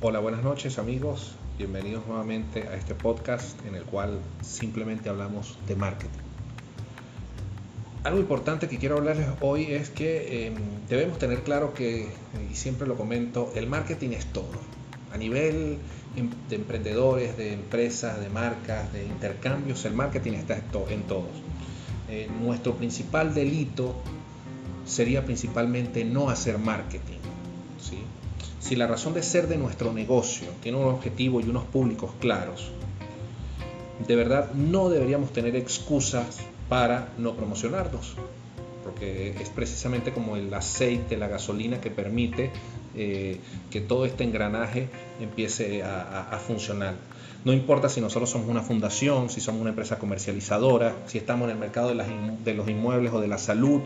Hola, buenas noches amigos, bienvenidos nuevamente a este podcast en el cual simplemente hablamos de marketing. Algo importante que quiero hablarles hoy es que eh, debemos tener claro que, y siempre lo comento, el marketing es todo. A nivel em, de emprendedores, de empresas, de marcas, de intercambios, el marketing está en todos. Eh, nuestro principal delito sería principalmente no hacer marketing. ¿sí? Si la razón de ser de nuestro negocio tiene un objetivo y unos públicos claros, de verdad no deberíamos tener excusas para no promocionarnos, porque es precisamente como el aceite, la gasolina que permite eh, que todo este engranaje empiece a, funcionar. No importa si nosotros somos una fundación, si somos una empresa comercializadora, si estamos en el mercado de, los inmuebles o de la salud,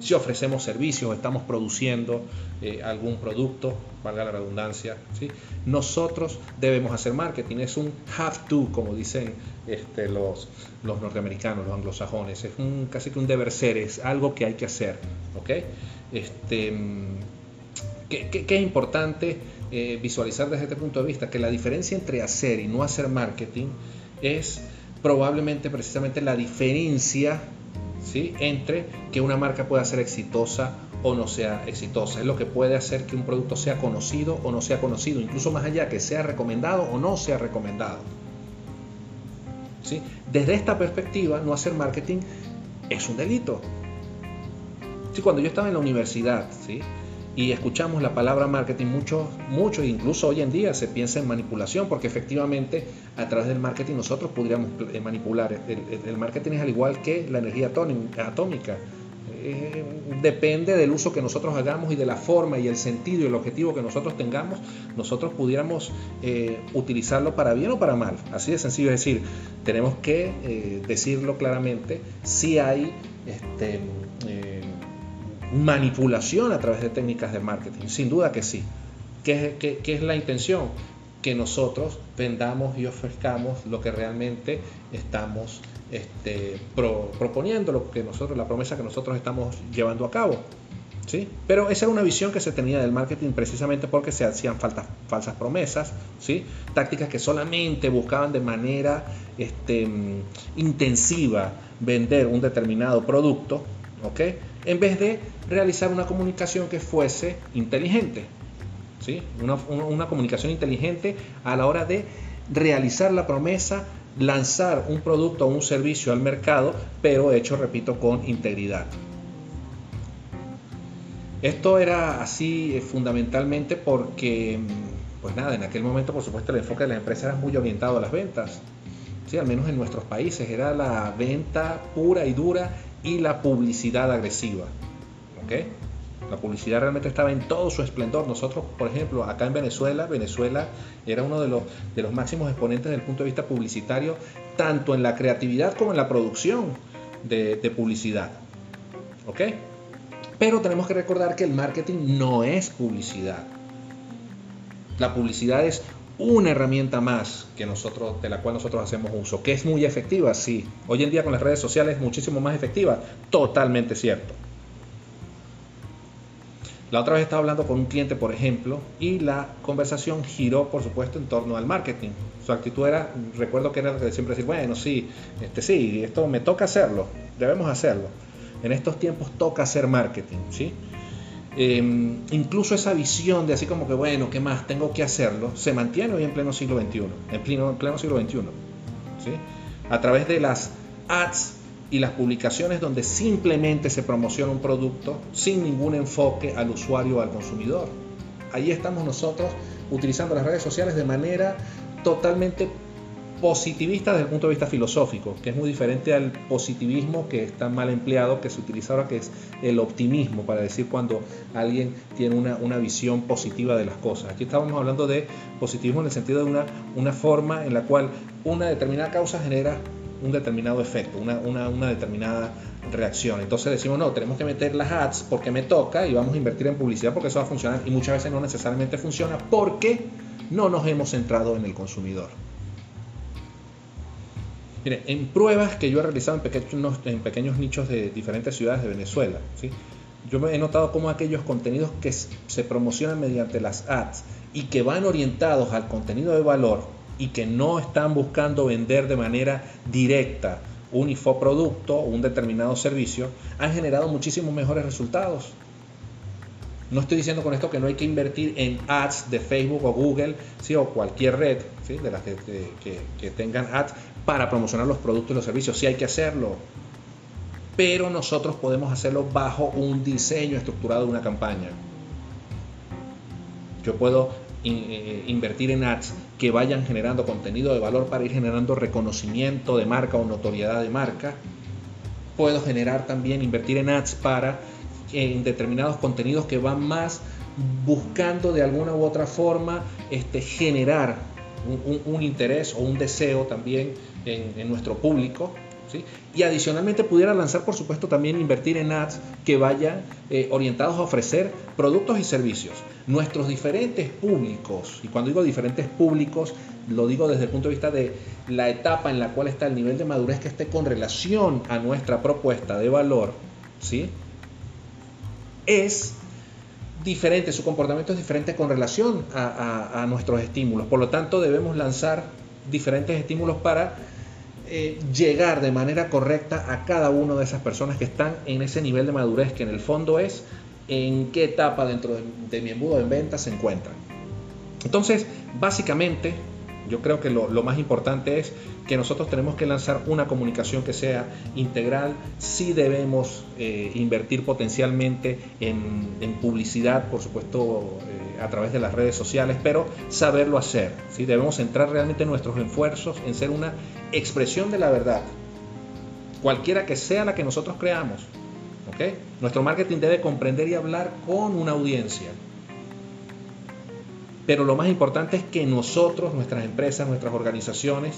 si ofrecemos servicios, estamos produciendo eh, algún producto, valga la redundancia, nosotros debemos hacer marketing. Es un have to, como dicen este, los, los norteamericanos, los anglosajones. Es un, casi que un deber ser, es algo que hay que hacer. ¿okay? Este, ¿qué, es importante eh, visualizar desde este punto de vista? Que la diferencia entre hacer y no hacer marketing es probablemente precisamente la diferencia ¿sí? entre que una marca pueda ser exitosa o no sea exitosa. Es lo que puede hacer que un producto sea conocido o no sea conocido, incluso más allá que sea recomendado o no sea recomendado. ¿Sí? Desde esta perspectiva, no hacer marketing es un delito. Sí, cuando yo estaba en la universidad, ¿sí? Y escuchamos la palabra marketing mucho, mucho, incluso hoy en día se piensa en manipulación, porque efectivamente a través del marketing nosotros podríamos eh, manipular. El, marketing es al igual que la energía atómica. Eh, depende del uso que nosotros hagamos y de la forma y el sentido y el objetivo que nosotros tengamos, nosotros pudiéramos eh, utilizarlo para bien o para mal. Así de sencillo, es decir, tenemos que decirlo claramente si hay este, manipulación a través de técnicas de marketing. Sin duda que sí. ¿Qué, es la intención? Que nosotros vendamos y ofrezcamos lo que realmente estamos este, proponiendo, lo que nosotros, la promesa que nosotros estamos llevando a cabo. ¿Sí? Pero esa era una visión que se tenía del marketing precisamente porque se hacían falsas promesas, ¿sí? tácticas que solamente buscaban de manera este, intensiva vender un determinado producto, ¿ok? En vez de realizar una comunicación que fuese inteligente. ¿sí? Una, comunicación inteligente a la hora de realizar la promesa, lanzar un producto o un servicio al mercado, pero hecho, repito, con integridad. Esto era así eh, fundamentalmente porque, mm, pues nada, en aquel momento, por supuesto, el enfoque de la empresa era muy orientado a las ventas. Sí, al menos en nuestros países, era la venta pura y dura y la publicidad agresiva. ¿okay? La publicidad realmente estaba en todo su esplendor. Nosotros, por ejemplo, acá en Venezuela, Venezuela era uno de los, de los máximos exponentes desde el punto de vista publicitario, tanto en la creatividad como en la producción de, de publicidad. ¿Ok? Pero tenemos que recordar que el marketing no es publicidad. La publicidad es una herramienta más que nosotros, de la cual nosotros hacemos uso, que es muy efectiva, sí. Hoy en día con las redes sociales es muchísimo más efectiva, totalmente cierto. La otra vez estaba hablando con un cliente, por ejemplo, y la conversación giró, por supuesto, en torno al marketing. Su actitud era, recuerdo que era de siempre decir, bueno, sí, este, sí, esto me toca hacerlo, debemos hacerlo. En estos tiempos toca hacer marketing, ¿sí? Em, incluso esa visión de así como que, bueno, ¿qué más? Tengo que hacerlo, se mantiene hoy en pleno siglo XXI, en pleno, en pleno siglo XXI, ¿sí? a través de las ads y las publicaciones donde simplemente se promociona un producto sin ningún enfoque al usuario o al consumidor. Ahí estamos nosotros utilizando las redes sociales de manera totalmente positivista desde el punto de vista filosófico, que es muy diferente al positivismo que está mal empleado, que se utiliza ahora, que es el optimismo, para decir cuando alguien tiene una, una visión positiva de las cosas. Aquí estábamos hablando de positivismo en el sentido de una, una forma en la cual una determinada causa genera un determinado efecto, una, una, una, determinada reacción. Entonces decimos, no, tenemos que meter las ads porque me toca y vamos a invertir en publicidad porque eso va a funcionar y muchas veces no necesariamente funciona porque no nos hemos centrado en el consumidor. En pruebas que yo he realizado en pequeños, nichos de diferentes ciudades de Venezuela, ¿sí? yo he notado cómo aquellos contenidos que se promocionan mediante las ads y que van orientados al contenido de valor y que no están buscando vender de manera directa un infoproducto o un determinado servicio, han generado muchísimos mejores resultados. No estoy diciendo con esto que no hay que invertir en ads de Facebook o Google ¿sí? o cualquier red ¿sí? de las que, que, tengan ads para promocionar los productos y los servicios. Sí hay que hacerlo. Pero nosotros podemos hacerlo bajo un diseño estructurado de una campaña. Yo puedo eh, invertir en ads que vayan generando contenido de valor para ir generando reconocimiento de marca o notoriedad de marca. Puedo generar también, invertir en ads para en determinados contenidos que van más buscando de alguna u otra forma este, generar un, interés o un deseo también en nuestro público y adicionalmente pudiera lanzar, por supuesto, también invertir en ads que vayan eh, orientados a ofrecer productos y servicios. Nuestros diferentes públicos, y cuando digo diferentes públicos, lo digo desde el punto de vista de la etapa en la cual está el nivel de madurez que esté con relación a nuestra propuesta de valor, ¿sí? Es diferente, su comportamiento es diferente con relación a nuestros estímulos. Por lo tanto, debemos lanzar diferentes estímulos para eh, llegar de manera correcta a cada una de esas personas que están en ese nivel de madurez que en el fondo es en qué etapa dentro de, mi embudo de ventas se encuentran. Entonces, básicamente, yo creo que lo, más importante es que nosotros tenemos que lanzar una comunicación que sea integral. Sí debemos eh, invertir potencialmente en, publicidad, por supuesto, eh, a través de las redes sociales, pero saberlo hacer. ¿sí? Debemos centrar realmente nuestros esfuerzos en ser una expresión de la verdad, cualquiera que sea la que nosotros creamos. ¿okay? Nuestro marketing debe comprender y hablar con una audiencia. Pero lo más importante es que nosotros, nuestras empresas, nuestras organizaciones,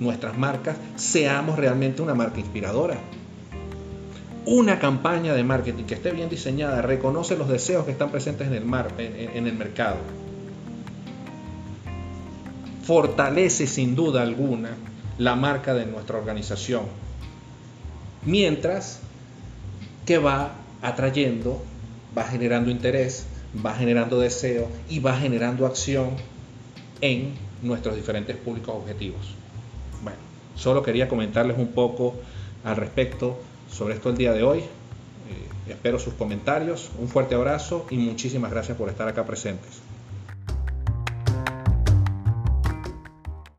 nuestras marcas, seamos realmente una marca inspiradora. Una campaña de marketing que esté bien diseñada reconoce los deseos que están presentes en el, mar, en el mercado. Fortalece sin duda alguna la marca de nuestra organización. Mientras que va atrayendo, va generando interés, va generando deseo y va generando acción en nuestros diferentes públicos objetivos. Bueno, solo quería comentarles un poco al respecto sobre esto el día de hoy. Eh, espero sus comentarios, un fuerte abrazo y muchísimas gracias por estar acá presentes.